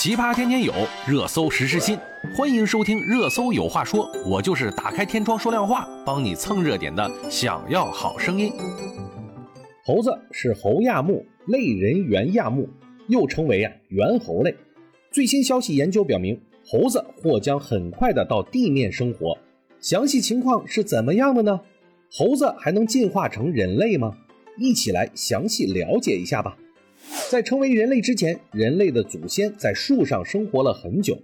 奇葩天天有，热搜时时新。欢迎收听《热搜有话说》，我就是打开天窗说亮话，帮你蹭热点的。想要好声音，猴子是猴亚目类人猿亚目，又称为啊猿猴类。最新消息研究表明，猴子或将很快的到地面生活。详细情况是怎么样的呢？猴子还能进化成人类吗？一起来详细了解一下吧。在成为人类之前，人类的祖先在树上生活了很久。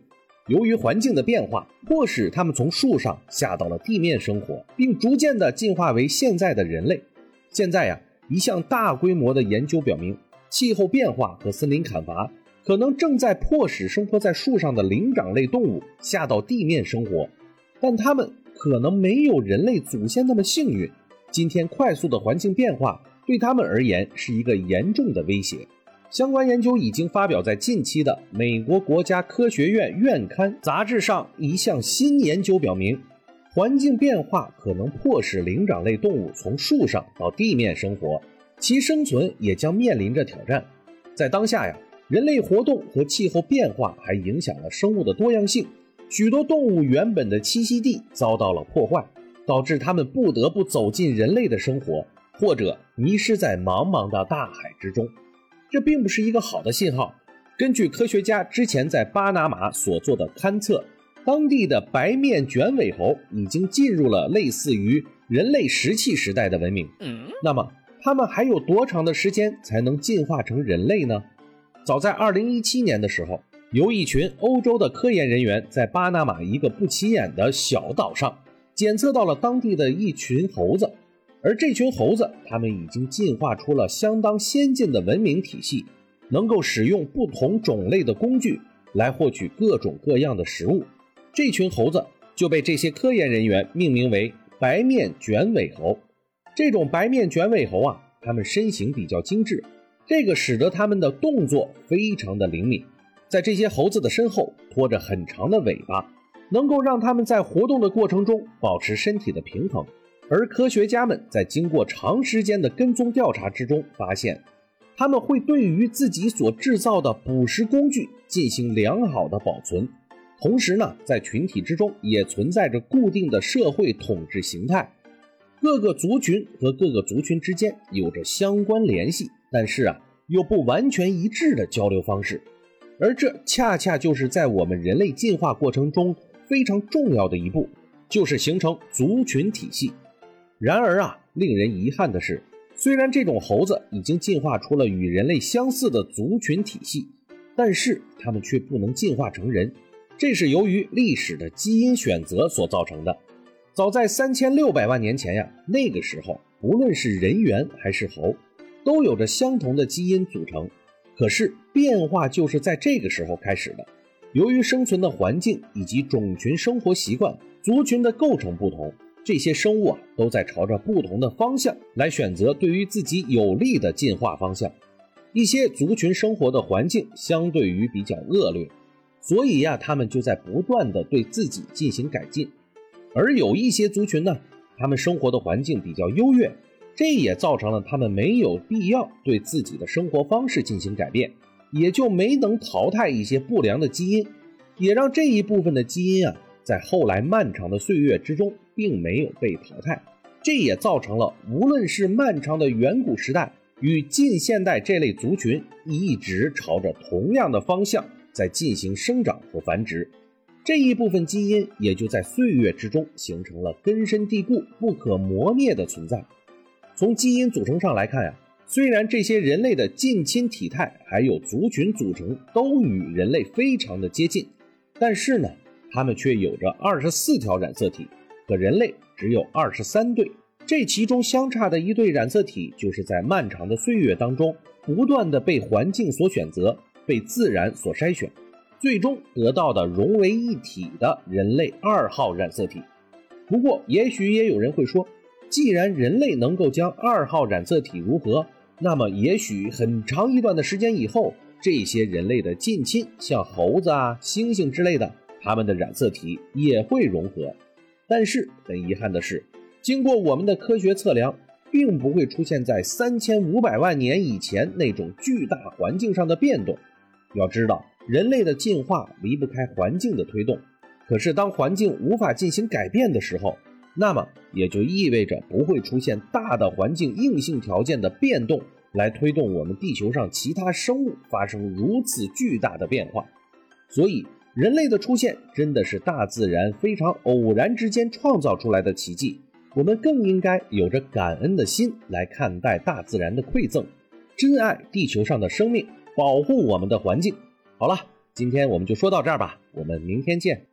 由于环境的变化，迫使他们从树上下到了地面生活，并逐渐的进化为现在的人类。现在呀，一项大规模的研究表明，气候变化和森林砍伐可能正在迫使生活在树上的灵长类动物下到地面生活，但它们可能没有人类祖先那么幸运。今天快速的环境变化。对他们而言是一个严重的威胁。相关研究已经发表在近期的美国国家科学院院刊杂志上。一项新研究表明，环境变化可能迫使灵长类动物从树上到地面生活，其生存也将面临着挑战。在当下呀，人类活动和气候变化还影响了生物的多样性，许多动物原本的栖息地遭到了破坏，导致它们不得不走进人类的生活。或者迷失在茫茫的大海之中，这并不是一个好的信号。根据科学家之前在巴拿马所做的勘测，当地的白面卷尾猴已经进入了类似于人类石器时代的文明。那么，它们还有多长的时间才能进化成人类呢？早在2017年的时候，有一群欧洲的科研人员在巴拿马一个不起眼的小岛上，检测到了当地的一群猴子。而这群猴子，它们已经进化出了相当先进的文明体系，能够使用不同种类的工具来获取各种各样的食物。这群猴子就被这些科研人员命名为白面卷尾猴。这种白面卷尾猴啊，它们身形比较精致，这个使得它们的动作非常的灵敏。在这些猴子的身后拖着很长的尾巴，能够让它们在活动的过程中保持身体的平衡。而科学家们在经过长时间的跟踪调查之中，发现他们会对于自己所制造的捕食工具进行良好的保存。同时呢，在群体之中也存在着固定的社会统治形态，各个族群和各个族群之间有着相关联系，但是啊，又不完全一致的交流方式。而这恰恰就是在我们人类进化过程中非常重要的一步，就是形成族群体系。然而啊，令人遗憾的是，虽然这种猴子已经进化出了与人类相似的族群体系，但是它们却不能进化成人。这是由于历史的基因选择所造成的。早在三千六百万年前呀，那个时候，不论是人猿还是猴，都有着相同的基因组成。可是变化就是在这个时候开始的。由于生存的环境以及种群生活习惯、族群的构成不同。这些生物啊，都在朝着不同的方向来选择对于自己有利的进化方向。一些族群生活的环境相对于比较恶劣，所以呀，他们就在不断的对自己进行改进。而有一些族群呢，他们生活的环境比较优越，这也造成了他们没有必要对自己的生活方式进行改变，也就没能淘汰一些不良的基因，也让这一部分的基因啊。在后来漫长的岁月之中，并没有被淘汰，这也造成了无论是漫长的远古时代与近现代这类族群一直朝着同样的方向在进行生长和繁殖，这一部分基因也就在岁月之中形成了根深蒂固、不可磨灭的存在。从基因组成上来看呀，虽然这些人类的近亲体态还有族群组成都与人类非常的接近，但是呢。它们却有着二十四条染色体，可人类只有二十三对。这其中相差的一对染色体，就是在漫长的岁月当中，不断的被环境所选择，被自然所筛选，最终得到的融为一体的人类二号染色体。不过，也许也有人会说，既然人类能够将二号染色体如何，那么也许很长一段的时间以后，这些人类的近亲，像猴子啊、猩猩之类的。它们的染色体也会融合，但是很遗憾的是，经过我们的科学测量，并不会出现在三千五百万年以前那种巨大环境上的变动。要知道，人类的进化离不开环境的推动。可是，当环境无法进行改变的时候，那么也就意味着不会出现大的环境硬性条件的变动，来推动我们地球上其他生物发生如此巨大的变化。所以，人类的出现真的是大自然非常偶然之间创造出来的奇迹。我们更应该有着感恩的心来看待大自然的馈赠，珍爱地球上的生命，保护我们的环境。好了，今天我们就说到这儿吧，我们明天见。